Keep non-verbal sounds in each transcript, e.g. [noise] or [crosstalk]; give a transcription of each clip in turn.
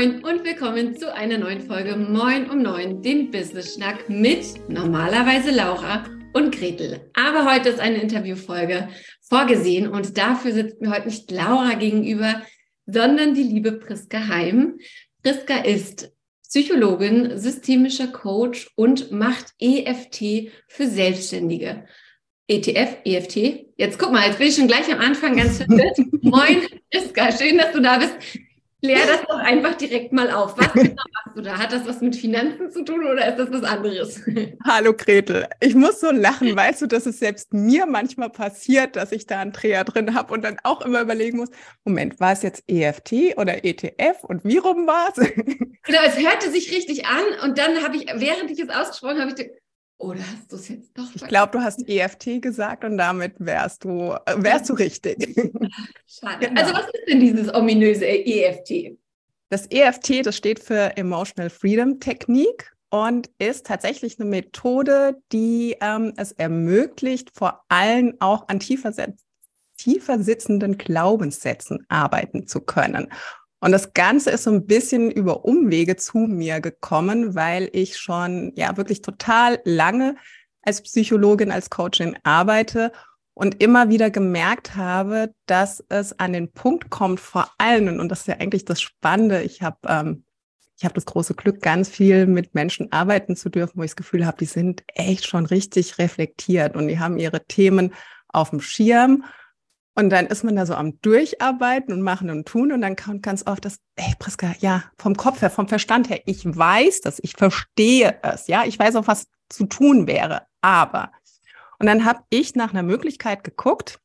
Moin und willkommen zu einer neuen Folge Moin um Neun, dem Business Schnack mit normalerweise Laura und Gretel. Aber heute ist eine Interviewfolge vorgesehen und dafür sitzt mir heute nicht Laura gegenüber, sondern die liebe Priska Heim. Priska ist Psychologin, systemischer Coach und macht EFT für Selbstständige. ETF, EFT. Jetzt guck mal, jetzt bin ich schon gleich am Anfang ganz verwirrt. [laughs] Moin, Priska, schön, dass du da bist. Klär das doch einfach direkt mal auf. Was genau machst du da? Hat das was mit Finanzen zu tun oder ist das was anderes? [laughs] Hallo Gretel. Ich muss so lachen, weißt du, dass es selbst mir manchmal passiert, dass ich da einen Dreher drin habe und dann auch immer überlegen muss, Moment, war es jetzt EFT oder ETF und wie rum war es? Genau, [laughs] es hörte sich richtig an und dann habe ich, während ich es ausgesprochen habe, ich oder hast du es jetzt doch? Ich glaube, du hast EFT gesagt und damit wärst du, äh, wärst du richtig. [laughs] Schade. Genau. Also was ist denn dieses ominöse EFT? Das EFT, das steht für Emotional Freedom Technik und ist tatsächlich eine Methode, die ähm, es ermöglicht, vor allem auch an tiefer, tiefer sitzenden Glaubenssätzen arbeiten zu können. Und das Ganze ist so ein bisschen über Umwege zu mir gekommen, weil ich schon ja wirklich total lange als Psychologin, als Coachin arbeite und immer wieder gemerkt habe, dass es an den Punkt kommt, vor allem, und das ist ja eigentlich das Spannende, ich habe ähm, ich habe das große Glück, ganz viel mit Menschen arbeiten zu dürfen, wo ich das Gefühl habe, die sind echt schon richtig reflektiert und die haben ihre Themen auf dem Schirm und dann ist man da so am Durcharbeiten und machen und tun und dann kommt ganz oft das, ey Priska, ja, vom Kopf her, vom Verstand her, ich weiß das, ich verstehe es, ja, ich weiß auch, was zu tun wäre, aber. Und dann habe ich nach einer Möglichkeit geguckt,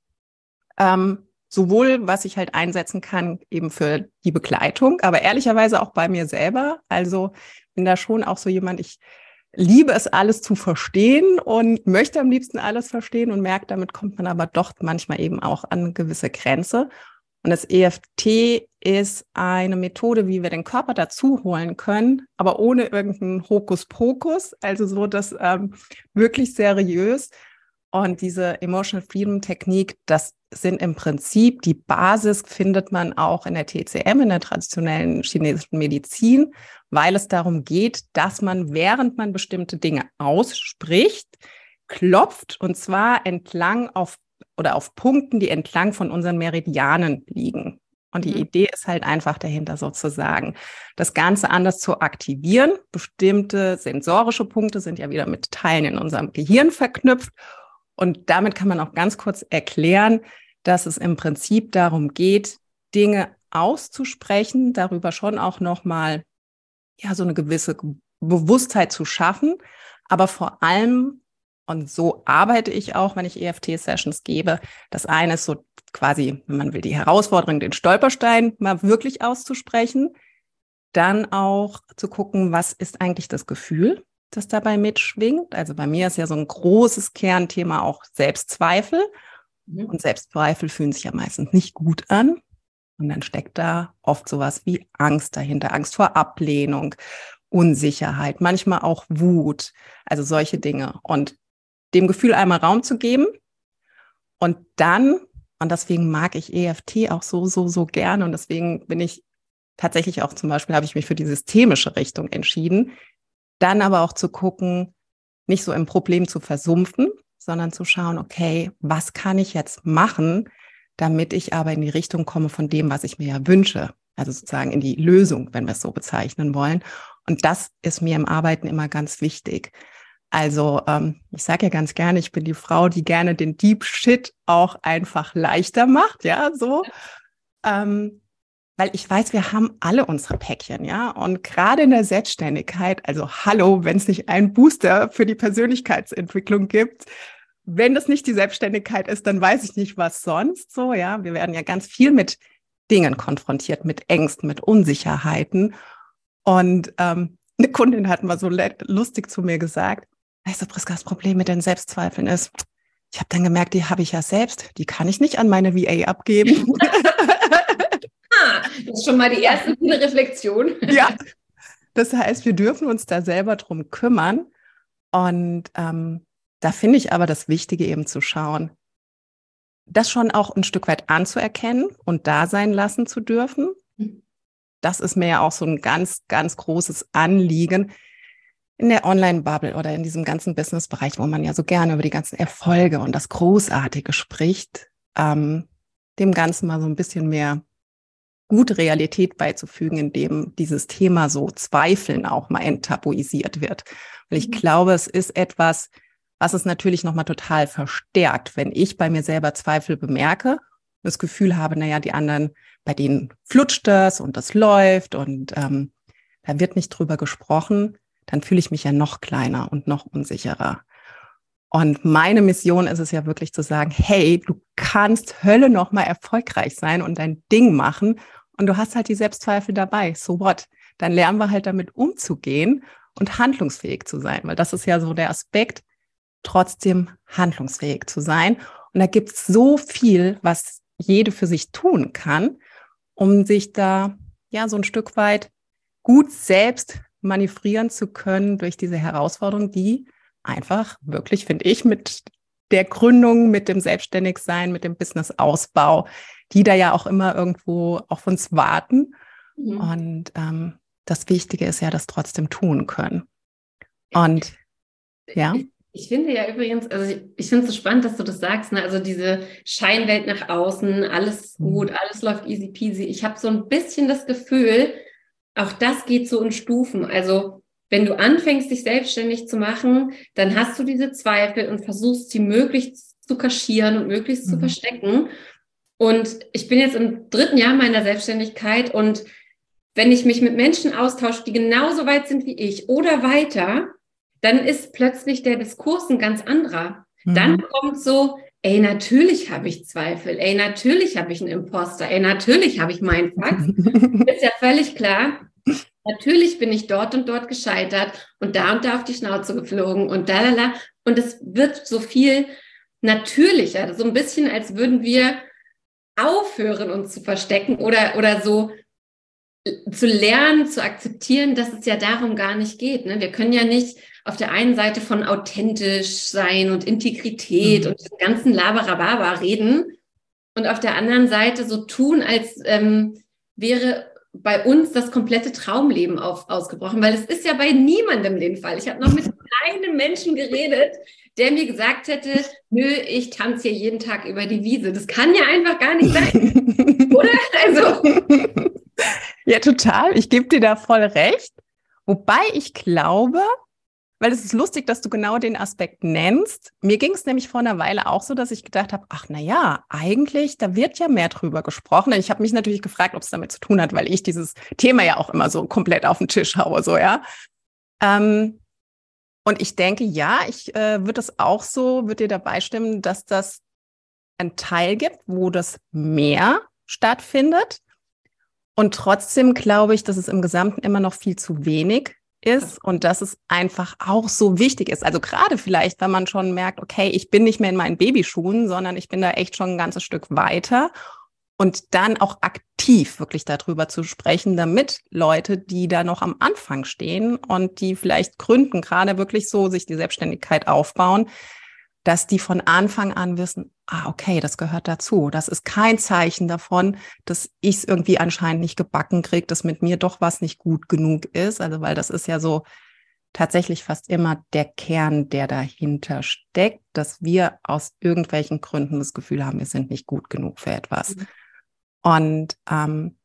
ähm, sowohl was ich halt einsetzen kann, eben für die Begleitung, aber ehrlicherweise auch bei mir selber. Also bin da schon auch so jemand, ich liebe es, alles zu verstehen und möchte am liebsten alles verstehen und merkt, damit kommt man aber doch manchmal eben auch an gewisse Grenze. Und das EFT ist eine Methode, wie wir den Körper dazu holen können, aber ohne irgendeinen Hokuspokus, also so das ähm, wirklich seriös. Und diese Emotional Freedom Technik, das sind im Prinzip die Basis, findet man auch in der TCM, in der traditionellen chinesischen Medizin weil es darum geht, dass man, während man bestimmte Dinge ausspricht, klopft und zwar entlang auf oder auf Punkten, die entlang von unseren Meridianen liegen. Und die mhm. Idee ist halt einfach dahinter sozusagen, das Ganze anders zu aktivieren. Bestimmte sensorische Punkte sind ja wieder mit Teilen in unserem Gehirn verknüpft. Und damit kann man auch ganz kurz erklären, dass es im Prinzip darum geht, Dinge auszusprechen, darüber schon auch nochmal ja, so eine gewisse Bewusstheit zu schaffen, aber vor allem, und so arbeite ich auch, wenn ich EFT-Sessions gebe, das eine ist so quasi, wenn man will, die Herausforderung, den Stolperstein mal wirklich auszusprechen, dann auch zu gucken, was ist eigentlich das Gefühl, das dabei mitschwingt. Also bei mir ist ja so ein großes Kernthema auch Selbstzweifel. Mhm. Und Selbstzweifel fühlen sich ja meistens nicht gut an. Und dann steckt da oft sowas wie Angst dahinter, Angst vor Ablehnung, Unsicherheit, manchmal auch Wut, also solche Dinge. Und dem Gefühl einmal Raum zu geben und dann, und deswegen mag ich EFT auch so, so, so gerne und deswegen bin ich tatsächlich auch zum Beispiel, habe ich mich für die systemische Richtung entschieden, dann aber auch zu gucken, nicht so im Problem zu versumpfen, sondern zu schauen, okay, was kann ich jetzt machen, damit ich aber in die Richtung komme von dem, was ich mir ja wünsche. Also sozusagen in die Lösung, wenn wir es so bezeichnen wollen. Und das ist mir im Arbeiten immer ganz wichtig. Also ähm, ich sage ja ganz gerne, ich bin die Frau, die gerne den Deep Shit auch einfach leichter macht, ja, so. Ähm, weil ich weiß, wir haben alle unsere Päckchen, ja. Und gerade in der Selbstständigkeit, also hallo, wenn es nicht einen Booster für die Persönlichkeitsentwicklung gibt, wenn das nicht die Selbstständigkeit ist, dann weiß ich nicht, was sonst so, ja. Wir werden ja ganz viel mit Dingen konfrontiert, mit Ängsten, mit Unsicherheiten. Und ähm, eine Kundin hat mal so lustig zu mir gesagt, weißt du, Priska, das Problem mit den Selbstzweifeln ist, ich habe dann gemerkt, die habe ich ja selbst, die kann ich nicht an meine VA abgeben. [laughs] [laughs] ah, das ist schon mal die erste gute Reflexion. ja, [laughs] das heißt, wir dürfen uns da selber drum kümmern. Und ähm, da finde ich aber das Wichtige eben zu schauen, das schon auch ein Stück weit anzuerkennen und da sein lassen zu dürfen. Das ist mir ja auch so ein ganz, ganz großes Anliegen in der Online-Bubble oder in diesem ganzen Business-Bereich, wo man ja so gerne über die ganzen Erfolge und das Großartige spricht, ähm, dem Ganzen mal so ein bisschen mehr gute Realität beizufügen, indem dieses Thema so Zweifeln auch mal enttabuisiert wird. Weil ich mhm. glaube, es ist etwas, was es natürlich nochmal total verstärkt, wenn ich bei mir selber Zweifel bemerke das Gefühl habe, naja, die anderen, bei denen flutscht das und das läuft und ähm, da wird nicht drüber gesprochen, dann fühle ich mich ja noch kleiner und noch unsicherer. Und meine Mission ist es ja wirklich zu sagen, hey, du kannst Hölle noch mal erfolgreich sein und dein Ding machen und du hast halt die Selbstzweifel dabei. So what? Dann lernen wir halt damit umzugehen und handlungsfähig zu sein, weil das ist ja so der Aspekt, trotzdem handlungsfähig zu sein. Und da gibt es so viel, was jede für sich tun kann, um sich da ja so ein Stück weit gut selbst manövrieren zu können durch diese Herausforderung, die einfach wirklich, finde ich, mit der Gründung, mit dem Selbstständigsein, mit dem Businessausbau, die da ja auch immer irgendwo auf uns warten. Mhm. Und ähm, das Wichtige ist ja, das trotzdem tun können. Und ja. Ich finde ja übrigens, also ich, ich finde es so spannend, dass du das sagst, ne? also diese Scheinwelt nach außen, alles mhm. gut, alles läuft easy peasy. Ich habe so ein bisschen das Gefühl, auch das geht so in Stufen. Also wenn du anfängst, dich selbstständig zu machen, dann hast du diese Zweifel und versuchst sie möglichst zu kaschieren und möglichst mhm. zu verstecken. Und ich bin jetzt im dritten Jahr meiner Selbstständigkeit und wenn ich mich mit Menschen austausche, die genauso weit sind wie ich oder weiter, dann ist plötzlich der Diskurs ein ganz anderer. Mhm. Dann kommt so, ey, natürlich habe ich Zweifel, ey, natürlich habe ich einen Imposter, ey, natürlich habe ich meinen Fax. [laughs] ist ja völlig klar. Natürlich bin ich dort und dort gescheitert und da und da auf die Schnauze geflogen und da, da, da. Und es wird so viel natürlicher, so ein bisschen, als würden wir aufhören, uns zu verstecken oder, oder so zu lernen, zu akzeptieren, dass es ja darum gar nicht geht. Ne? Wir können ja nicht auf der einen Seite von authentisch sein und Integrität mhm. und dem ganzen Labarababa reden und auf der anderen Seite so tun, als ähm, wäre bei uns das komplette Traumleben auf, ausgebrochen, weil es ist ja bei niemandem den Fall. Ich habe noch mit keinem Menschen geredet, der mir gesagt hätte, nö, ich tanze hier jeden Tag über die Wiese. Das kann ja einfach gar nicht sein. [laughs] Oder? Also. Ja, total. Ich gebe dir da voll recht. Wobei ich glaube, weil es ist lustig, dass du genau den Aspekt nennst. Mir ging es nämlich vor einer Weile auch so, dass ich gedacht habe, ach na ja, eigentlich, da wird ja mehr drüber gesprochen. Ich habe mich natürlich gefragt, ob es damit zu tun hat, weil ich dieses Thema ja auch immer so komplett auf den Tisch haue, so ja. Ähm, und ich denke, ja, ich äh, würde es auch so, würde dir dabei stimmen, dass das einen Teil gibt, wo das mehr stattfindet. Und trotzdem glaube ich, dass es im Gesamten immer noch viel zu wenig ist und dass es einfach auch so wichtig ist. Also gerade vielleicht, wenn man schon merkt, okay, ich bin nicht mehr in meinen Babyschuhen, sondern ich bin da echt schon ein ganzes Stück weiter und dann auch aktiv wirklich darüber zu sprechen, damit Leute, die da noch am Anfang stehen und die vielleicht gründen, gerade wirklich so sich die Selbstständigkeit aufbauen, dass die von Anfang an wissen, ah, okay, das gehört dazu. Das ist kein Zeichen davon, dass ich es irgendwie anscheinend nicht gebacken kriege, dass mit mir doch was nicht gut genug ist. Also, weil das ist ja so tatsächlich fast immer der Kern, der dahinter steckt, dass wir aus irgendwelchen Gründen das Gefühl haben, wir sind nicht gut genug für etwas. Mhm. Und ähm,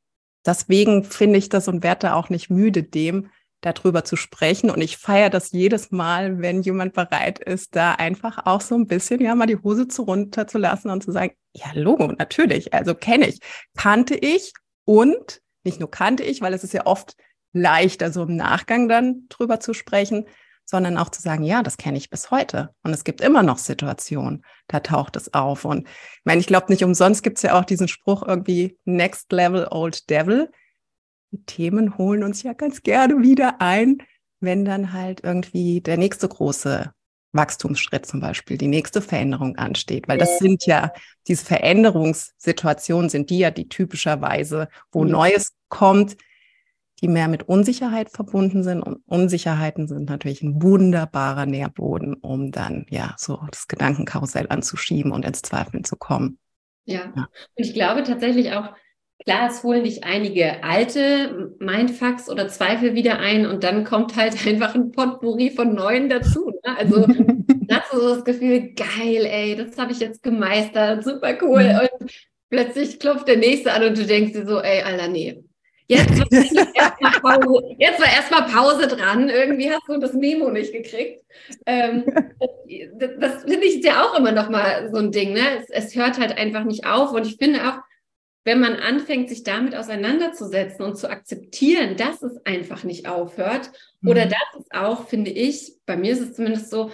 deswegen finde ich das und werde auch nicht müde, dem darüber zu sprechen. Und ich feiere das jedes Mal, wenn jemand bereit ist, da einfach auch so ein bisschen, ja, mal die Hose zu runterzulassen und zu sagen, ja, Logo, natürlich, also kenne ich, kannte ich und nicht nur kannte ich, weil es ist ja oft leichter, so im Nachgang dann drüber zu sprechen, sondern auch zu sagen, ja, das kenne ich bis heute. Und es gibt immer noch Situationen, da taucht es auf. Und ich meine, ich glaube nicht umsonst gibt es ja auch diesen Spruch irgendwie Next Level Old Devil die Themen holen uns ja ganz gerne wieder ein, wenn dann halt irgendwie der nächste große Wachstumsschritt zum Beispiel, die nächste Veränderung ansteht. Weil das sind ja, diese Veränderungssituationen sind die ja, die typischerweise, wo mhm. Neues kommt, die mehr mit Unsicherheit verbunden sind. Und Unsicherheiten sind natürlich ein wunderbarer Nährboden, um dann ja so das Gedankenkarussell anzuschieben und ins Zweifeln zu kommen. Ja, ja. und ich glaube tatsächlich auch, klar, es holen dich einige alte Mindfucks oder Zweifel wieder ein und dann kommt halt [laughs] einfach ein Potpourri von neuen dazu. Ne? Also [laughs] hast du so das Gefühl, geil, ey, das habe ich jetzt gemeistert, super cool. Mhm. Und plötzlich klopft der nächste an und du denkst dir so, ey, Alter, nee. Jetzt war [laughs] erstmal Pause, erst Pause dran. Irgendwie hast du das Memo nicht gekriegt. Ähm, das, das finde ich ja auch immer noch mal so ein Ding. Ne? Es, es hört halt einfach nicht auf. Und ich finde auch, wenn man anfängt, sich damit auseinanderzusetzen und zu akzeptieren, dass es einfach nicht aufhört oder mhm. dass es auch, finde ich, bei mir ist es zumindest so,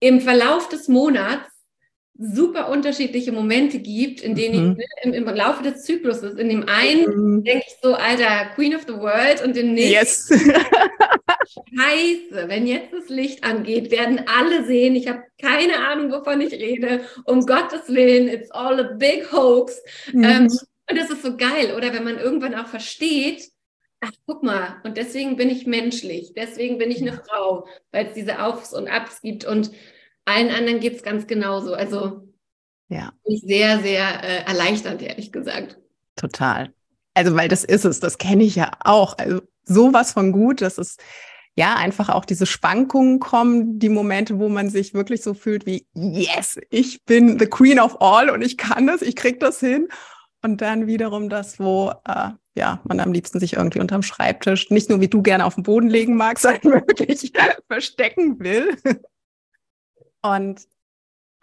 im Verlauf des Monats super unterschiedliche Momente gibt, in denen mhm. ich im, im, Laufe des Zykluses, in dem einen mhm. denke ich so, Alter, Queen of the World und im nächsten, yes. [laughs] Scheiße, wenn jetzt das Licht angeht, werden alle sehen, ich habe keine Ahnung, wovon ich rede, um Gottes Willen, it's all a big hoax. Mhm. Ähm, und das ist so geil, oder wenn man irgendwann auch versteht, ach, guck mal, und deswegen bin ich menschlich, deswegen bin ich eine Frau, weil es diese Aufs und Abs gibt und allen anderen geht es ganz genauso. Also ja. sehr, sehr äh, erleichternd, ehrlich gesagt. Total. Also, weil das ist es, das kenne ich ja auch. Also sowas von gut, dass es ja einfach auch diese Schwankungen kommen, die Momente, wo man sich wirklich so fühlt wie, yes, ich bin the queen of all und ich kann das, ich krieg das hin. Und dann wiederum das, wo äh, ja, man am liebsten sich irgendwie unterm Schreibtisch, nicht nur wie du gerne auf den Boden legen magst, [laughs] sondern wirklich verstecken will. Und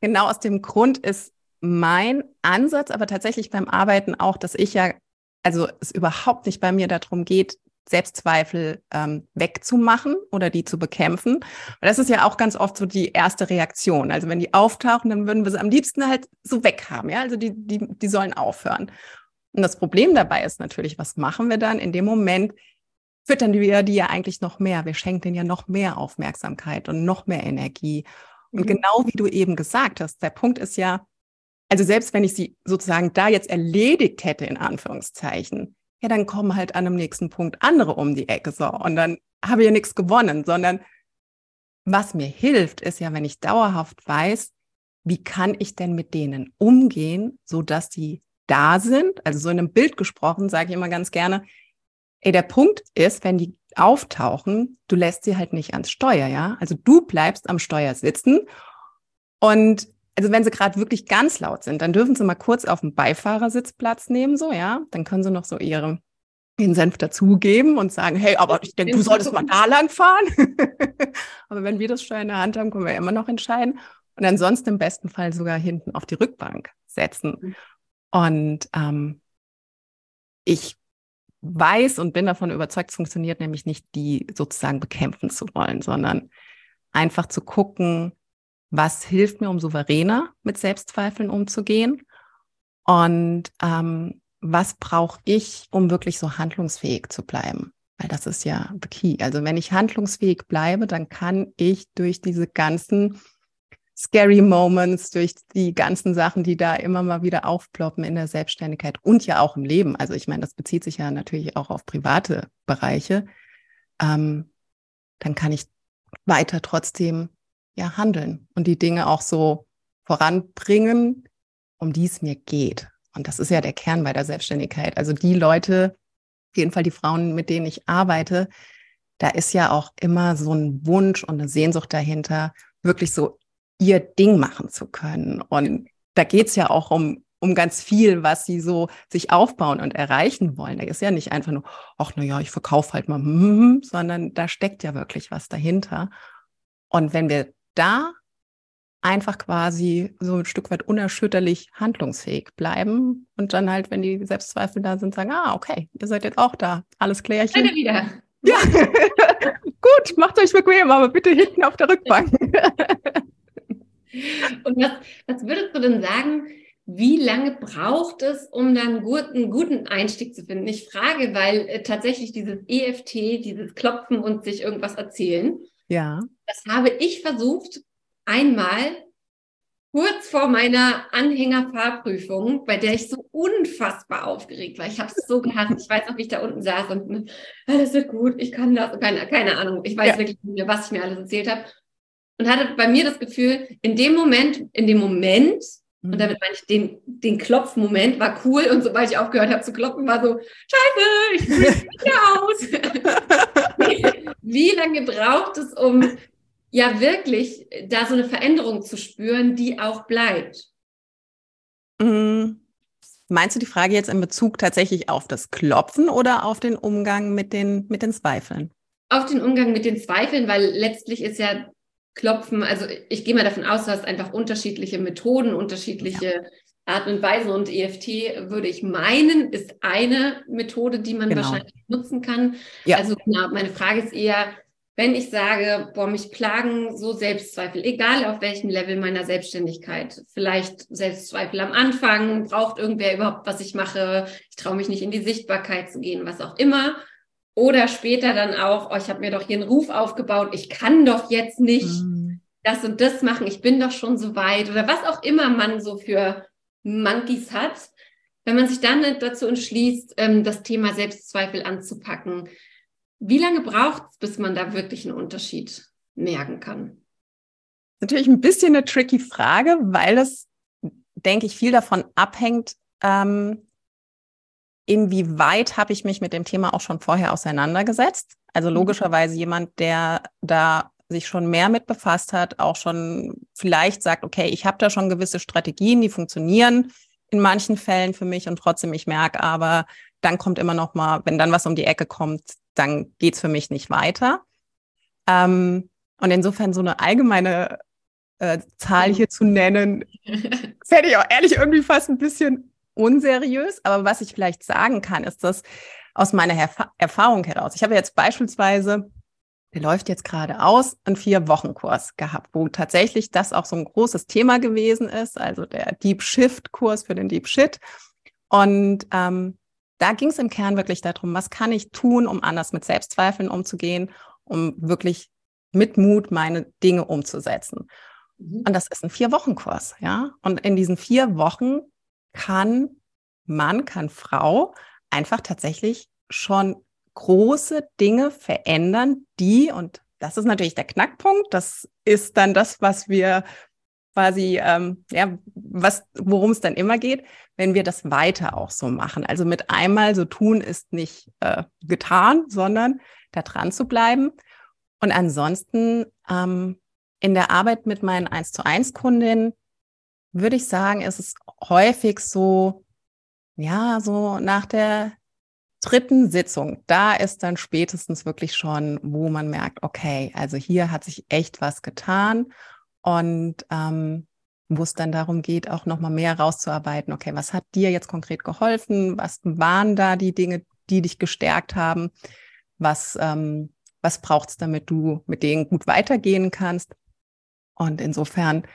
genau aus dem Grund ist mein Ansatz, aber tatsächlich beim Arbeiten auch, dass ich ja, also es überhaupt nicht bei mir darum geht, Selbstzweifel ähm, wegzumachen oder die zu bekämpfen. Weil das ist ja auch ganz oft so die erste Reaktion. Also wenn die auftauchen, dann würden wir sie am liebsten halt so weghaben. Ja, also die, die, die sollen aufhören. Und das Problem dabei ist natürlich, was machen wir dann? In dem Moment füttern wir die ja eigentlich noch mehr. Wir schenken denen ja noch mehr Aufmerksamkeit und noch mehr Energie. Und mhm. genau wie du eben gesagt hast, der Punkt ist ja, also selbst wenn ich sie sozusagen da jetzt erledigt hätte, in Anführungszeichen, ja, dann kommen halt an dem nächsten Punkt andere um die Ecke so. Und dann habe ich ja nichts gewonnen, sondern was mir hilft, ist ja, wenn ich dauerhaft weiß, wie kann ich denn mit denen umgehen, so dass die da sind. Also so in einem Bild gesprochen, sage ich immer ganz gerne, ey, der Punkt ist, wenn die auftauchen, du lässt sie halt nicht ans Steuer, ja? Also du bleibst am Steuer sitzen und also wenn sie gerade wirklich ganz laut sind, dann dürfen sie mal kurz auf dem Beifahrersitz Platz nehmen, so, ja? Dann können sie noch so ihre den Senf dazugeben und sagen, hey, aber ich denke, du solltest mal da lang fahren. [laughs] aber wenn wir das Steuer in der Hand haben, können wir immer noch entscheiden. Und ansonsten im besten Fall sogar hinten auf die Rückbank setzen. Mhm. Und ähm, ich weiß und bin davon überzeugt, es funktioniert nämlich nicht, die sozusagen bekämpfen zu wollen, sondern einfach zu gucken, was hilft mir, um souveräner mit Selbstzweifeln umzugehen und ähm, was brauche ich, um wirklich so handlungsfähig zu bleiben. Weil das ist ja the key. Also wenn ich handlungsfähig bleibe, dann kann ich durch diese ganzen scary Moments, durch die ganzen Sachen, die da immer mal wieder aufploppen in der Selbstständigkeit und ja auch im Leben. Also ich meine, das bezieht sich ja natürlich auch auf private Bereiche. Ähm, dann kann ich weiter trotzdem ja handeln und die Dinge auch so voranbringen, um die es mir geht. Und das ist ja der Kern bei der Selbstständigkeit. Also die Leute, auf jeden Fall die Frauen, mit denen ich arbeite, da ist ja auch immer so ein Wunsch und eine Sehnsucht dahinter, wirklich so ihr Ding machen zu können. Und da geht's ja auch um, um ganz viel, was sie so sich aufbauen und erreichen wollen. Da ist ja nicht einfach nur, ach, na ja, ich verkaufe halt mal, [laughs] sondern da steckt ja wirklich was dahinter. Und wenn wir da einfach quasi so ein Stück weit unerschütterlich handlungsfähig bleiben und dann halt, wenn die Selbstzweifel da sind, sagen, ah, okay, ihr seid jetzt auch da, alles klärchen. Bitte wieder. Ja, [laughs] gut, macht euch bequem, aber bitte hinten auf der Rückbank. [laughs] Und was, was würdest du denn sagen, wie lange braucht es, um dann einen guten, guten Einstieg zu finden? Ich frage, weil äh, tatsächlich dieses EFT, dieses Klopfen und sich irgendwas erzählen, ja. das habe ich versucht einmal kurz vor meiner Anhängerfahrprüfung, bei der ich so unfassbar aufgeregt war. Ich habe es so gehasst. Ich weiß noch, wie ich da unten saß und alles wird gut, ich kann das. Keine, keine Ahnung. Ich weiß ja. wirklich nicht mehr, was ich mir alles erzählt habe und hatte bei mir das Gefühl, in dem Moment, in dem Moment Und mhm. damit meine ich, den, den Klopfmoment war cool und sobald ich aufgehört habe zu kloppen, war so, scheiße, ich fühle mich nicht aus. [laughs] wie, wie lange braucht es, um ja wirklich da so eine Veränderung zu spüren, die auch bleibt? Mhm. Meinst du die Frage jetzt in Bezug tatsächlich auf das Klopfen oder auf den Umgang mit den, mit den Zweifeln? Auf den Umgang mit den Zweifeln, weil letztlich ist ja Klopfen, also ich gehe mal davon aus, du hast einfach unterschiedliche Methoden, unterschiedliche ja. Arten und Weisen und EFT würde ich meinen, ist eine Methode, die man genau. wahrscheinlich nutzen kann. Ja. Also genau, meine Frage ist eher, wenn ich sage, boah, mich plagen so Selbstzweifel, egal auf welchem Level meiner Selbstständigkeit, vielleicht Selbstzweifel am Anfang, braucht irgendwer überhaupt, was ich mache, ich traue mich nicht in die Sichtbarkeit zu gehen, was auch immer. Oder später dann auch, oh, ich habe mir doch hier einen Ruf aufgebaut, ich kann doch jetzt nicht mhm. das und das machen, ich bin doch schon so weit oder was auch immer man so für Monkeys hat. Wenn man sich dann dazu entschließt, ähm, das Thema Selbstzweifel anzupacken, wie lange braucht es, bis man da wirklich einen Unterschied merken kann? Natürlich ein bisschen eine tricky Frage, weil es, denke ich, viel davon abhängt, ähm, inwieweit habe ich mich mit dem Thema auch schon vorher auseinandergesetzt. Also mhm. logischerweise jemand, der da sich schon mehr mit befasst hat, auch schon vielleicht sagt, okay, ich habe da schon gewisse Strategien, die funktionieren in manchen Fällen für mich und trotzdem ich merke, aber dann kommt immer noch mal, wenn dann was um die Ecke kommt, dann geht's für mich nicht weiter. Ähm, und insofern so eine allgemeine äh, Zahl hier zu nennen, [laughs] fände ich auch ehrlich irgendwie fast ein bisschen unseriös. Aber was ich vielleicht sagen kann, ist das aus meiner Erf Erfahrung heraus. Ich habe jetzt beispielsweise, der läuft jetzt gerade aus, einen Vier-Wochen-Kurs gehabt, wo tatsächlich das auch so ein großes Thema gewesen ist, also der Deep Shift-Kurs für den Deep Shit. Und ähm, da ging es im Kern wirklich darum, was kann ich tun, um anders mit Selbstzweifeln umzugehen, um wirklich mit Mut meine Dinge umzusetzen. Mhm. Und das ist ein Vier-Wochen-Kurs, ja. Und in diesen vier Wochen kann Mann, kann Frau einfach tatsächlich schon große Dinge verändern, die, und das ist natürlich der Knackpunkt, das ist dann das, was wir quasi, ähm, ja, was, worum es dann immer geht, wenn wir das weiter auch so machen. Also mit einmal so tun ist nicht äh, getan, sondern da dran zu bleiben. Und ansonsten ähm, in der Arbeit mit meinen 1 zu 1 Kundinnen würde ich sagen, ist es häufig so, ja, so nach der dritten Sitzung, da ist dann spätestens wirklich schon, wo man merkt, okay, also hier hat sich echt was getan und ähm, wo es dann darum geht, auch nochmal mehr rauszuarbeiten. Okay, was hat dir jetzt konkret geholfen? Was waren da die Dinge, die dich gestärkt haben? Was, ähm, was braucht es, damit du mit denen gut weitergehen kannst? Und insofern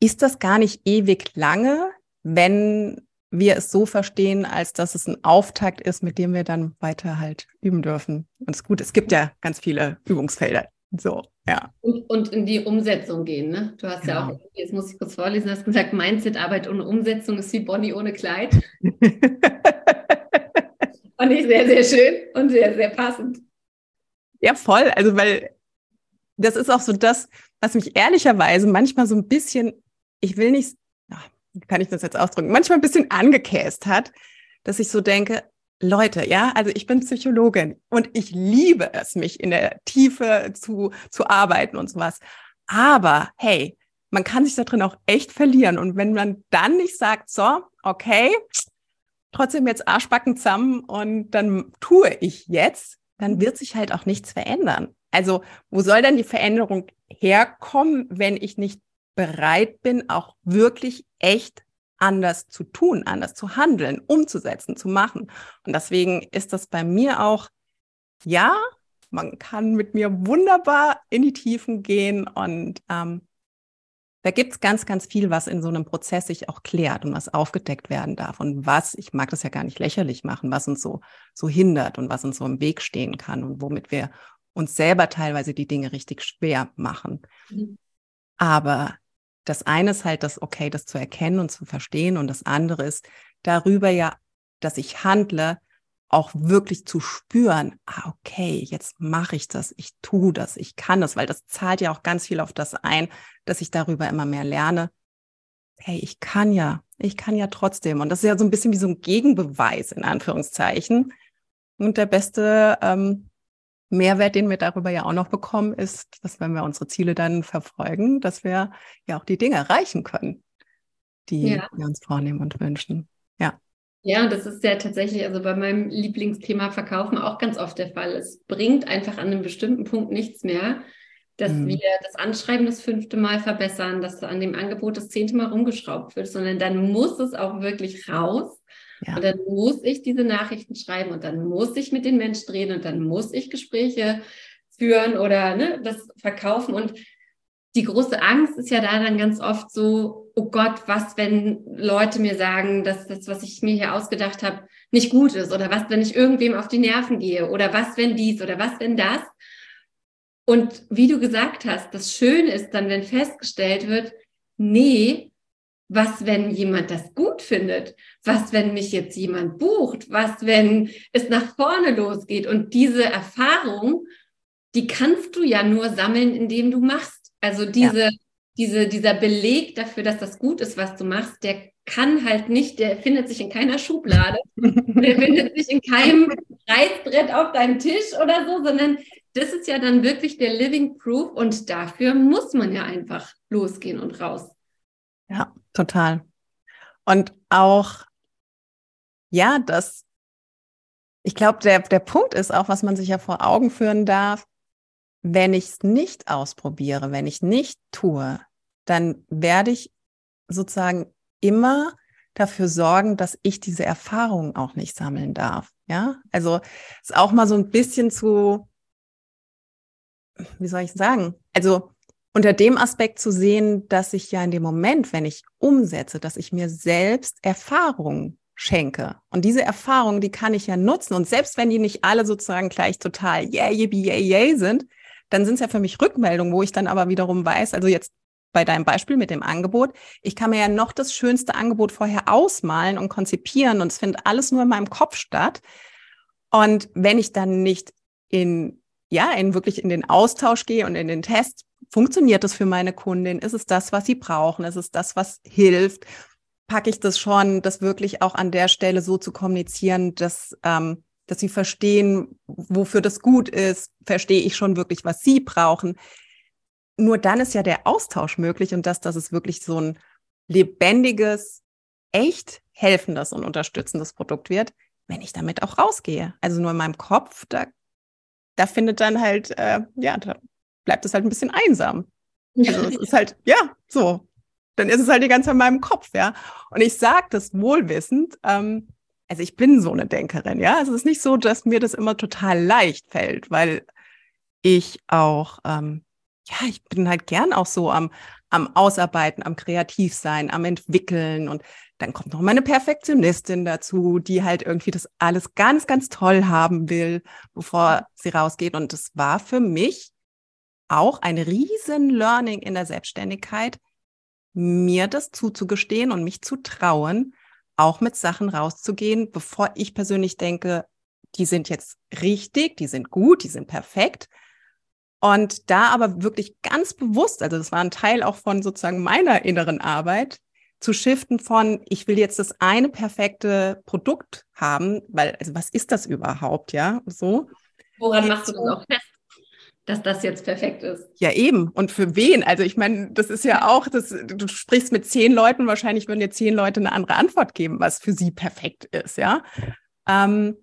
ist das gar nicht ewig lange, wenn wir es so verstehen, als dass es ein Auftakt ist, mit dem wir dann weiter halt üben dürfen. Und es ist gut, es gibt ja ganz viele Übungsfelder, so, ja. Und, und in die Umsetzung gehen, ne? Du hast genau. ja auch, jetzt muss ich kurz vorlesen, hast gesagt, Mindset-Arbeit ohne Umsetzung ist wie Bonnie ohne Kleid. [laughs] Fand ich sehr, sehr schön und sehr, sehr passend. Ja, voll. Also, weil das ist auch so das, was mich ehrlicherweise manchmal so ein bisschen, ich will nicht, ach, wie kann ich das jetzt ausdrücken, manchmal ein bisschen angekäst hat, dass ich so denke, Leute, ja, also ich bin Psychologin und ich liebe es, mich in der Tiefe zu, zu arbeiten und sowas. Aber hey, man kann sich da drin auch echt verlieren. Und wenn man dann nicht sagt, so, okay, trotzdem jetzt Arschbacken zusammen und dann tue ich jetzt, dann wird sich halt auch nichts verändern. Also, wo soll dann die Veränderung herkommen, wenn ich nicht bereit bin, auch wirklich echt anders zu tun, anders zu handeln, umzusetzen, zu machen. Und deswegen ist das bei mir auch, ja, man kann mit mir wunderbar in die Tiefen gehen und ähm, da gibt's ganz, ganz viel, was in so einem Prozess sich auch klärt und was aufgedeckt werden darf und was, ich mag das ja gar nicht lächerlich machen, was uns so, so hindert und was uns so im Weg stehen kann und womit wir uns selber teilweise die Dinge richtig schwer machen. Mhm. Aber das eine ist halt das, okay, das zu erkennen und zu verstehen. Und das andere ist darüber ja, dass ich handle, auch wirklich zu spüren, ah, okay, jetzt mache ich das, ich tue das, ich kann das, weil das zahlt ja auch ganz viel auf das ein, dass ich darüber immer mehr lerne. hey, ich kann ja, ich kann ja trotzdem. Und das ist ja so ein bisschen wie so ein Gegenbeweis in Anführungszeichen. Und der beste ähm, Mehrwert, den wir darüber ja auch noch bekommen, ist, dass wenn wir unsere Ziele dann verfolgen, dass wir ja auch die Dinge erreichen können, die ja. wir uns vornehmen und wünschen. Ja. Ja, das ist ja tatsächlich, also bei meinem Lieblingsthema Verkaufen auch ganz oft der Fall. Es bringt einfach an einem bestimmten Punkt nichts mehr, dass mhm. wir das Anschreiben das fünfte Mal verbessern, dass an dem Angebot das zehnte Mal rumgeschraubt wird, sondern dann muss es auch wirklich raus. Ja. Und dann muss ich diese Nachrichten schreiben und dann muss ich mit den Menschen reden und dann muss ich Gespräche führen oder ne, das verkaufen. Und die große Angst ist ja da dann ganz oft so, oh Gott, was, wenn Leute mir sagen, dass das, was ich mir hier ausgedacht habe, nicht gut ist oder was, wenn ich irgendwem auf die Nerven gehe oder was, wenn dies oder was, wenn das. Und wie du gesagt hast, das Schöne ist dann, wenn festgestellt wird, nee, was, wenn jemand das gut findet? Was, wenn mich jetzt jemand bucht? Was, wenn es nach vorne losgeht? Und diese Erfahrung, die kannst du ja nur sammeln, indem du machst. Also diese, ja. diese, dieser Beleg dafür, dass das gut ist, was du machst, der kann halt nicht, der findet sich in keiner Schublade, [laughs] der findet sich in keinem Reißbrett auf deinem Tisch oder so, sondern das ist ja dann wirklich der Living Proof und dafür muss man ja einfach losgehen und raus. Ja, total. Und auch, ja, das, ich glaube, der, der Punkt ist auch, was man sich ja vor Augen führen darf, wenn ich es nicht ausprobiere, wenn ich nicht tue, dann werde ich sozusagen immer dafür sorgen, dass ich diese Erfahrungen auch nicht sammeln darf. Ja, also es auch mal so ein bisschen zu wie soll ich sagen? Also unter dem Aspekt zu sehen, dass ich ja in dem Moment, wenn ich umsetze, dass ich mir selbst Erfahrungen schenke. Und diese Erfahrungen, die kann ich ja nutzen. Und selbst wenn die nicht alle sozusagen gleich total yeah, yippie, yay, yay sind, dann sind es ja für mich Rückmeldungen, wo ich dann aber wiederum weiß, also jetzt bei deinem Beispiel mit dem Angebot, ich kann mir ja noch das schönste Angebot vorher ausmalen und konzipieren und es findet alles nur in meinem Kopf statt. Und wenn ich dann nicht in ja, in wirklich in den Austausch gehe und in den Test, funktioniert das für meine Kundin? Ist es das, was sie brauchen? Ist es das, was hilft? Packe ich das schon, das wirklich auch an der Stelle so zu kommunizieren, dass, ähm, dass sie verstehen, wofür das gut ist? Verstehe ich schon wirklich, was sie brauchen? Nur dann ist ja der Austausch möglich und das, dass es wirklich so ein lebendiges, echt helfendes und unterstützendes Produkt wird, wenn ich damit auch rausgehe. Also nur in meinem Kopf, da da findet dann halt, äh, ja, da bleibt es halt ein bisschen einsam. [laughs] Also es ist halt, ja, so. Dann ist es halt die ganze Zeit in meinem Kopf, ja. Und ich sage das wohlwissend, ähm, also ich bin so eine Denkerin, ja. Also es ist nicht so, dass mir das immer total leicht fällt, weil ich auch, ähm, ja, ich bin halt gern auch so am, am Ausarbeiten, am Kreativsein, am Entwickeln und dann kommt noch meine Perfektionistin dazu, die halt irgendwie das alles ganz, ganz toll haben will, bevor sie rausgeht. Und das war für mich auch ein riesen Learning in der Selbstständigkeit, mir das zuzugestehen und mich zu trauen, auch mit Sachen rauszugehen, bevor ich persönlich denke, die sind jetzt richtig, die sind gut, die sind perfekt. Und da aber wirklich ganz bewusst, also das war ein Teil auch von sozusagen meiner inneren Arbeit, zu shiften von, ich will jetzt das eine perfekte Produkt haben, weil, also was ist das überhaupt, ja, so. Woran machst du das auch fest? Dass das jetzt perfekt ist. Ja, eben. Und für wen? Also ich meine, das ist ja auch, das, du sprichst mit zehn Leuten, wahrscheinlich würden dir zehn Leute eine andere Antwort geben, was für sie perfekt ist, ja. Ähm,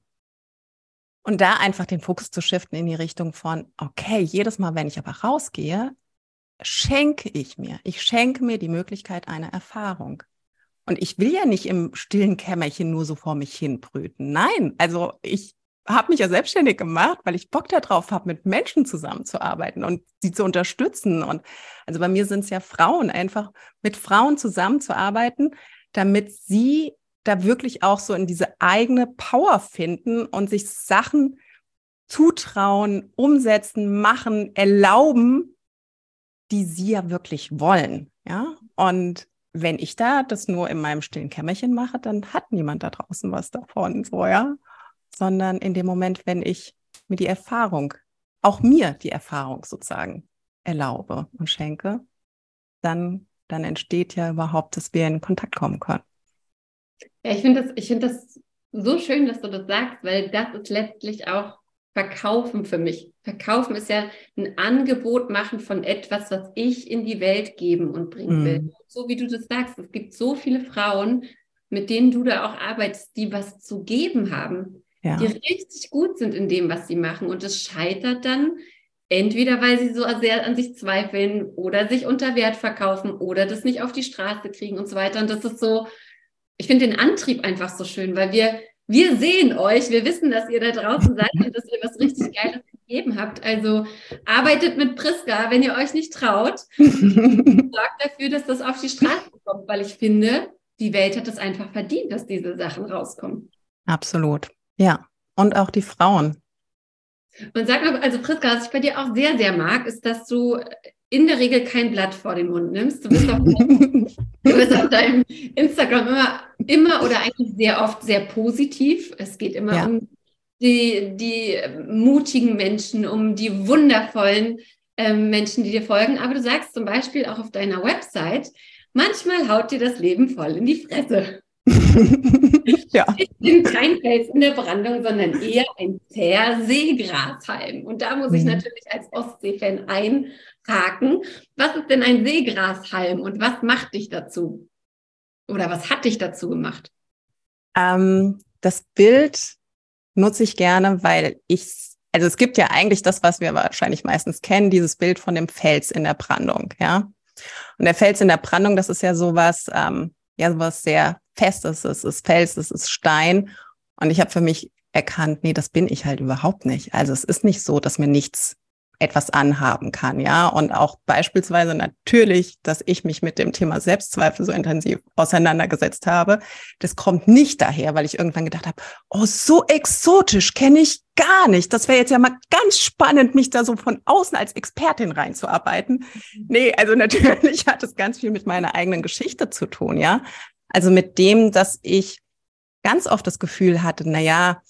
und da einfach den Fokus zu shiften in die Richtung von, okay, jedes Mal, wenn ich aber rausgehe, schenke ich mir. Ich schenke mir die Möglichkeit einer Erfahrung. Und ich will ja nicht im stillen Kämmerchen nur so vor mich hinbrüten. Nein, also ich habe mich ja selbstständig gemacht, weil ich Bock darauf habe, mit Menschen zusammenzuarbeiten und sie zu unterstützen. Und also bei mir sind es ja Frauen, einfach mit Frauen zusammenzuarbeiten, damit sie da wirklich auch so in diese eigene Power finden und sich Sachen zutrauen, umsetzen, machen, erlauben, die sie ja wirklich wollen. Ja, und wenn ich da das nur in meinem stillen Kämmerchen mache, dann hat niemand da draußen was davon, so, ja. Sondern in dem Moment, wenn ich mir die Erfahrung, auch mir die Erfahrung sozusagen erlaube und schenke, dann dann entsteht ja überhaupt, dass wir in Kontakt kommen können. Ja, ich finde das, ich finde das so schön, dass du das sagst, weil das ist letztlich auch Verkaufen für mich. Verkaufen ist ja ein Angebot machen von etwas, was ich in die Welt geben und bringen will. Mm. So wie du das sagst, es gibt so viele Frauen, mit denen du da auch arbeitest, die was zu geben haben, ja. die richtig gut sind in dem, was sie machen. Und es scheitert dann entweder, weil sie so sehr an sich zweifeln oder sich unter Wert verkaufen oder das nicht auf die Straße kriegen und so weiter. Und das ist so, ich finde den Antrieb einfach so schön, weil wir, wir sehen euch, wir wissen, dass ihr da draußen seid und dass ihr was richtig Geiles gegeben habt. Also arbeitet mit Priska, wenn ihr euch nicht traut. [laughs] Sorgt dafür, dass das auf die Straße kommt, weil ich finde, die Welt hat es einfach verdient, dass diese Sachen rauskommen. Absolut. Ja. Und auch die Frauen. Und sag mal, also Priska, was ich bei dir auch sehr, sehr mag, ist, dass du in der Regel kein Blatt vor den Mund nimmst. Du bist auf, [laughs] du bist auf deinem Instagram immer, immer oder eigentlich sehr oft sehr positiv. Es geht immer ja. um die, die mutigen Menschen, um die wundervollen äh, Menschen, die dir folgen. Aber du sagst zum Beispiel auch auf deiner Website, Manchmal haut dir das Leben voll in die Fresse. [laughs] ja. Ich bin kein Fels in der Brandung, sondern eher ein Seegrashalm. Und da muss ich mhm. natürlich als Ostsee-Fan einhaken. Was ist denn ein Seegrashalm und was macht dich dazu? Oder was hat dich dazu gemacht? Ähm, das Bild nutze ich gerne, weil ich, also es gibt ja eigentlich das, was wir wahrscheinlich meistens kennen, dieses Bild von dem Fels in der Brandung, ja. Und der Fels in der Brandung, das ist ja sowas, ähm, ja, sowas sehr Festes. Es ist Fels, es ist Stein. Und ich habe für mich erkannt, nee, das bin ich halt überhaupt nicht. Also es ist nicht so, dass mir nichts etwas anhaben kann, ja. Und auch beispielsweise natürlich, dass ich mich mit dem Thema Selbstzweifel so intensiv auseinandergesetzt habe. Das kommt nicht daher, weil ich irgendwann gedacht habe, oh, so exotisch kenne ich gar nicht. Das wäre jetzt ja mal ganz spannend, mich da so von außen als Expertin reinzuarbeiten. Nee, also [laughs] natürlich hat es ganz viel mit meiner eigenen Geschichte zu tun, ja. Also mit dem, dass ich ganz oft das Gefühl hatte, na ja,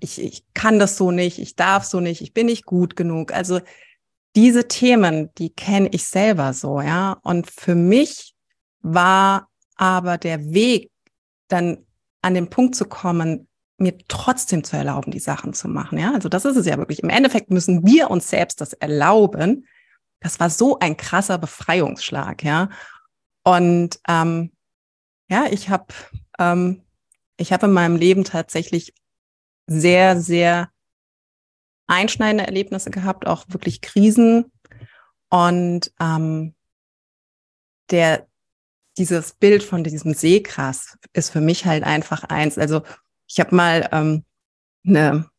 ich, ich kann das so nicht, ich darf so nicht, ich bin nicht gut genug. Also diese Themen, die kenne ich selber so, ja. Und für mich war aber der Weg, dann an den Punkt zu kommen, mir trotzdem zu erlauben, die Sachen zu machen, ja. Also das ist es ja wirklich. Im Endeffekt müssen wir uns selbst das erlauben. Das war so ein krasser Befreiungsschlag, ja. Und ähm, ja, ich habe ähm, ich habe in meinem Leben tatsächlich sehr, sehr einschneidende Erlebnisse gehabt, auch wirklich Krisen. Und ähm, der, dieses Bild von diesem Seegras ist für mich halt einfach eins. Also ich habe mal ähm, eine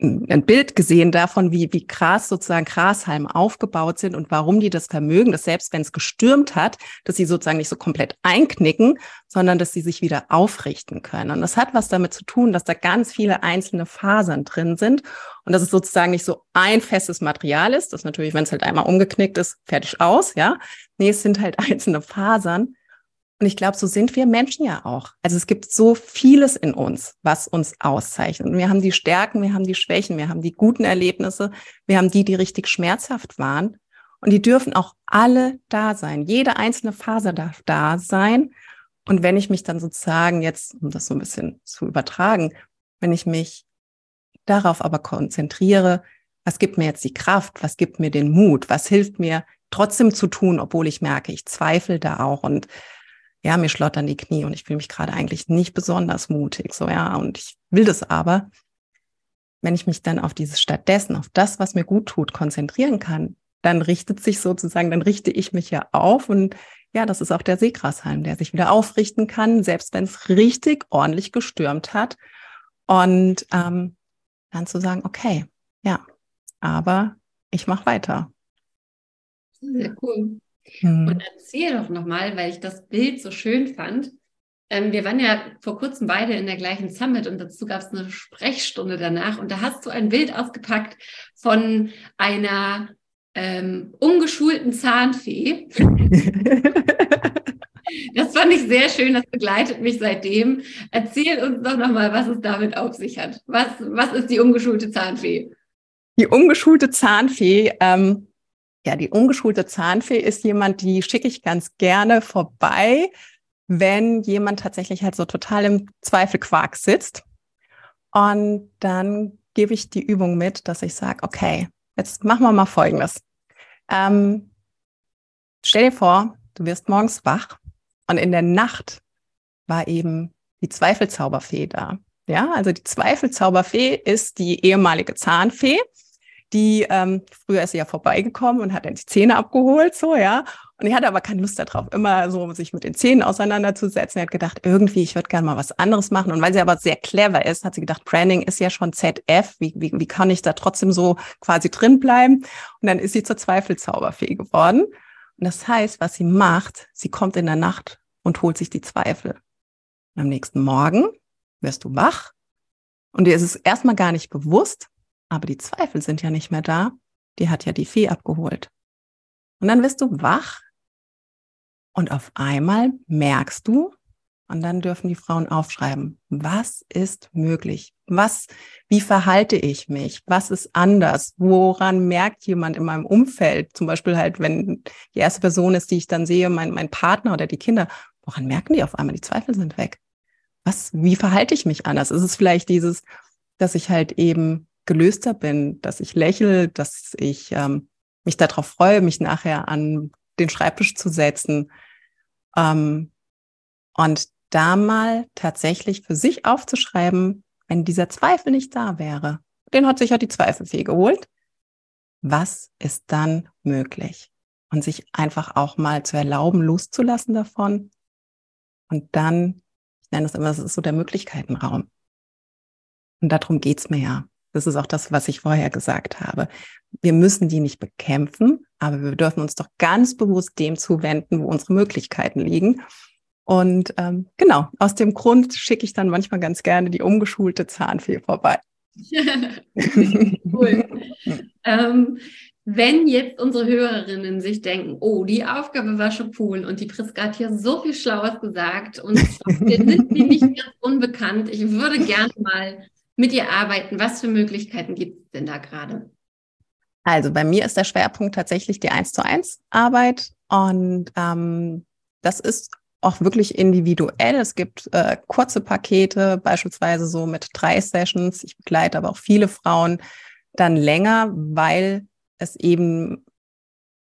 ein Bild gesehen davon, wie, wie Gras sozusagen Grashalme aufgebaut sind und warum die das vermögen, dass selbst wenn es gestürmt hat, dass sie sozusagen nicht so komplett einknicken, sondern dass sie sich wieder aufrichten können. Und das hat was damit zu tun, dass da ganz viele einzelne Fasern drin sind und dass es sozusagen nicht so ein festes Material ist. Das natürlich, wenn es halt einmal umgeknickt ist, fertig aus, ja. Nee, es sind halt [laughs] einzelne Fasern. Und ich glaube, so sind wir Menschen ja auch. Also es gibt so vieles in uns, was uns auszeichnet. Wir haben die Stärken, wir haben die Schwächen, wir haben die guten Erlebnisse, wir haben die, die richtig schmerzhaft waren. Und die dürfen auch alle da sein. Jede einzelne Faser darf da sein. Und wenn ich mich dann sozusagen jetzt, um das so ein bisschen zu übertragen, wenn ich mich darauf aber konzentriere, was gibt mir jetzt die Kraft, was gibt mir den Mut, was hilft mir trotzdem zu tun, obwohl ich merke, ich zweifle da auch und ja, mir schlottern die Knie und ich fühle mich gerade eigentlich nicht besonders mutig, so ja, und ich will das aber. Wenn ich mich dann auf dieses stattdessen, auf das, was mir gut tut, konzentrieren kann, dann richtet sich sozusagen, dann richte ich mich ja auf und ja, das ist auch der Seegrashalm, der sich wieder aufrichten kann, selbst wenn es richtig ordentlich gestürmt hat. Und ähm, dann zu sagen, okay, ja, aber ich mache weiter. Sehr cool. Mhm. Und erzähl doch nochmal, weil ich das Bild so schön fand. Ähm, wir waren ja vor kurzem beide in der gleichen Summit und dazu gab es eine Sprechstunde danach und da hast du ein Bild ausgepackt von einer ähm, ungeschulten Zahnfee. [laughs] das fand ich sehr schön, das begleitet mich seitdem. Erzähl uns doch nochmal, was es damit auf sich hat. Was, was ist die ungeschulte Zahnfee? Die ungeschulte Zahnfee ähm, Ja, die ungeschulte Zahnfee ist jemand, die schicke ich ganz gerne vorbei, wenn jemand tatsächlich halt so total im Zweifelquark sitzt. Und dann gebe ich die Übung mit, dass ich sage, okay, jetzt machen wir mal Folgendes. Ähm, stell dir vor, du wirst morgens wach und in der Nacht war eben die Zweifelzauberfee da. Ja, also die Zweifelzauberfee ist die ehemalige Zahnfee, die ähm, früher ist sie ja vorbeigekommen und hat dann die Zähne abgeholt, so ja. Und die hatte aber keine Lust darauf, immer so sich mit den Zähnen auseinanderzusetzen. Er hat gedacht, irgendwie, ich würde gerne mal was anderes machen. Und weil sie aber sehr clever ist, hat sie gedacht, Branding ist ja schon ZF. Wie, wie, wie kann ich da trotzdem so quasi drin bleiben? Und dann ist sie zur Zweifelzauberfee geworden. Und das heißt, was sie macht, sie kommt in der Nacht und holt sich die Zweifel. Und am nächsten Morgen wirst du wach und dir ist es erstmal gar nicht bewusst, aber die Zweifel sind ja nicht mehr da. Die hat ja die Fee abgeholt. Und dann wirst du wach und auf einmal merkst du, und dann dürfen die Frauen aufschreiben, was ist möglich? Was, wie verhalte ich mich? Was ist anders? Woran merkt jemand in meinem Umfeld? Zum Beispiel halt, wenn die erste Person ist, die ich dann sehe, mein, mein Partner oder die Kinder. Woran merken die auf einmal? Die Zweifel sind weg. Was, wie verhalte ich mich anders? Ist es vielleicht dieses, dass ich halt eben gelöster bin, dass ich lächle, dass ich ähm, mich darauf freue, mich nachher an den Schreibtisch zu setzen, ähm, und da mal tatsächlich für sich aufzuschreiben, wenn dieser Zweifel nicht da wäre, den hat sich ja die Zweifelfee geholt, was ist dann möglich? Und sich einfach auch mal zu erlauben, loszulassen davon. Und dann, ich nenne es immer, das ist so der Möglichkeitenraum. Und darum geht's mir ja. Das ist auch das, was ich vorher gesagt habe. Wir müssen die nicht bekämpfen, aber wir dürfen uns doch ganz bewusst dem zuwenden, wo unsere Möglichkeiten liegen. Und ähm, genau, aus dem Grund schicke ich dann manchmal ganz gerne die umgeschulte Zahnfee vorbei. [laughs] cool. ähm, wenn jetzt unsere Hörerinnen sich denken, oh, die Aufgabe war schon cool und die Priska hat hier so viel Schlaues gesagt und [laughs] wir sind sie nicht ganz unbekannt, ich würde gerne mal mit ihr arbeiten. Was für Möglichkeiten gibt es denn da gerade? Also bei mir ist der Schwerpunkt tatsächlich die 1 zu 1 Arbeit und ähm, das ist auch wirklich individuell. Es gibt äh, kurze Pakete, beispielsweise so mit drei Sessions. Ich begleite aber auch viele Frauen dann länger, weil es eben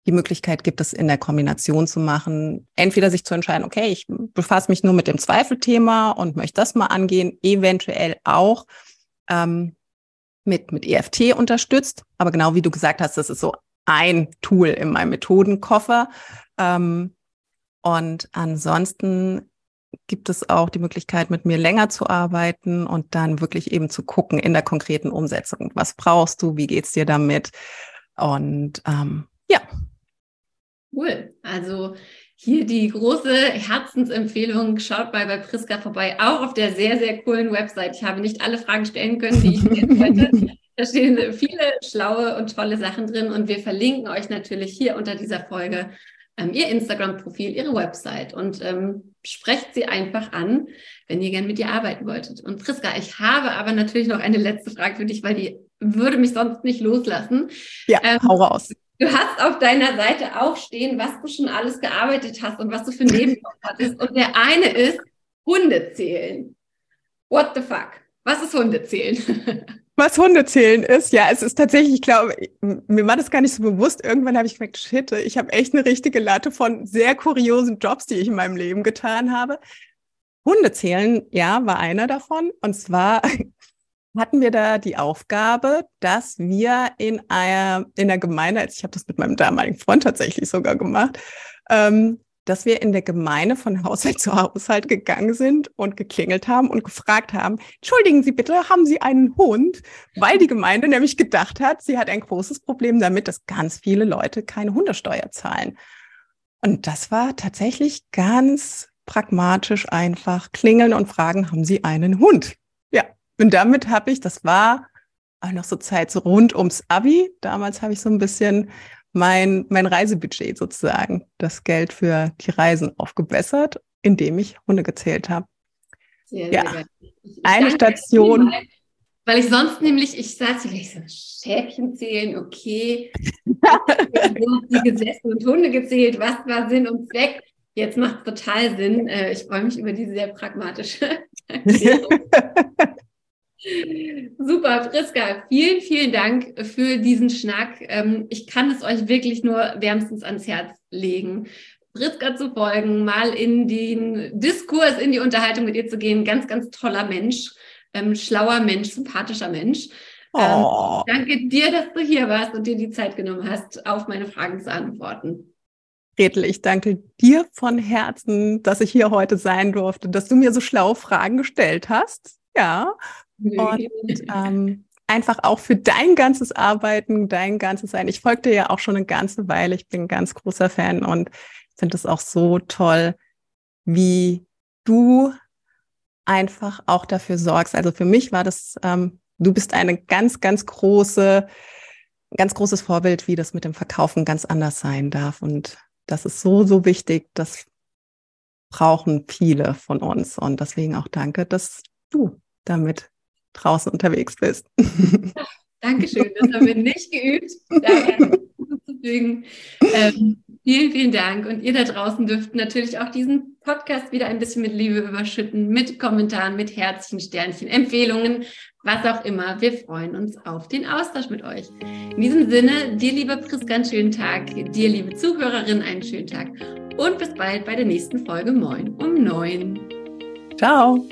die Möglichkeit gibt, es in der Kombination zu machen. Entweder sich zu entscheiden, okay, ich befasse mich nur mit dem Zweifelthema und möchte das mal angehen, eventuell auch ähm, mit, mit EFT unterstützt. Aber genau wie du gesagt hast, das ist so ein Tool in meinem Methodenkoffer. Ähm, und ansonsten gibt es auch die Möglichkeit, mit mir länger zu arbeiten und dann wirklich eben zu gucken in der konkreten Umsetzung. Was brauchst du? Wie geht's dir damit? Und ähm, ja. Cool. Also hier die große Herzensempfehlung. Schaut mal bei Priska vorbei, auch auf der sehr, sehr coolen Website. Ich habe nicht alle Fragen stellen können, die ich stellen wollte. [laughs] Da stehen viele schlaue und tolle Sachen drin und wir verlinken euch natürlich hier unter dieser Folge ähm, ihr Instagram-Profil, ihre Website und ähm, sprecht sie einfach an, wenn ihr gerne mit ihr arbeiten wolltet. Und Priska, ich habe aber natürlich noch eine letzte Frage für dich, weil die würde mich sonst nicht loslassen. Ja, ähm, hau raus. Du hast auf deiner Seite auch stehen, was du schon alles gearbeitet hast und was du für Nebenjob hattest. Und der eine ist Hunde zählen. What the fuck? Was ist Hunde zählen? [laughs] Was Hunde zählen ist, ja, es ist tatsächlich, ich glaube, mir war das gar nicht so bewusst. Irgendwann habe ich gemerkt, shit, ich habe echt eine richtige Latte von sehr kuriosen Jobs, die ich in meinem Leben getan habe. Hunde zählen, ja, war einer davon. Und zwar hatten wir da die Aufgabe, dass wir in einer, in der Gemeinde, also ich habe das mit meinem damaligen Freund tatsächlich sogar gemacht, ähm, dass wir in der Gemeinde von Haushalt [laughs] zu Haushalt gegangen sind und geklingelt haben und gefragt haben, entschuldigen Sie bitte, haben Sie einen Hund? Weil die Gemeinde nämlich gedacht hat, sie hat ein großes Problem damit, dass ganz viele Leute keine Hundesteuer zahlen. Und das war tatsächlich ganz pragmatisch einfach klingeln und fragen, haben Sie einen Hund? Und damit habe ich, das war auch noch so Zeit so rund ums Abi. Damals habe ich so ein bisschen mein, mein Reisebudget sozusagen, das Geld für die Reisen aufgebessert, indem ich Hunde gezählt habe. Sehr, ja, sehr eine Station. Weil ich sonst nämlich, ich saß vielleicht so, Schäfchen zählen, okay. die gesessen und Hunde gezählt, was war Sinn und Zweck? Jetzt macht es total Sinn. Äh, ich freue mich über diese sehr pragmatische. [laughs] Super, Friska, vielen, vielen Dank für diesen Schnack. Ähm, ich kann es euch wirklich nur wärmstens ans Herz legen. Friska zu folgen, mal in den Diskurs, in die Unterhaltung mit ihr zu gehen. Ganz, ganz toller Mensch ähm, schlauer Mensch, sympathischer Mensch. Ähm, oh. danke dir, dass du hier warst und dir die Zeit genommen hast, auf meine Fragen zu antworten. Gretel, ich danke dir von Herzen, dass ich hier heute sein durfte, dass du mir so schlaue Fragen gestellt hast. Ja. Und [laughs] ähm, einfach auch für dein ganzes Arbeiten, dein ganzes Sein. Ich folge dir ja auch schon eine ganze Weile. Ich bin ein ganz großer Fan und finde es auch so toll, wie du einfach auch dafür sorgst. Also für mich war das, ähm, du bist eine ganz, ganz große, ganz großes Vorbild, wie das mit dem Verkaufen ganz anders sein darf. Und das ist so, so wichtig. Das brauchen viele von uns. Und deswegen auch danke, dass du damit draußen unterwegs bist. [laughs] Dankeschön, das haben wir nicht geübt. Daher ähm, vielen, vielen Dank. Und ihr da draußen dürft natürlich auch diesen Podcast wieder ein bisschen mit Liebe überschütten, mit Kommentaren, mit Herzchen, Sternchen, Empfehlungen, was auch immer. Wir freuen uns auf den Austausch mit euch. In diesem Sinne, dir, liebe Priska, einen schönen Tag. Dir, liebe Zuhörerin, einen schönen Tag. Und bis bald bei der nächsten Folge Moin um neun. Ciao.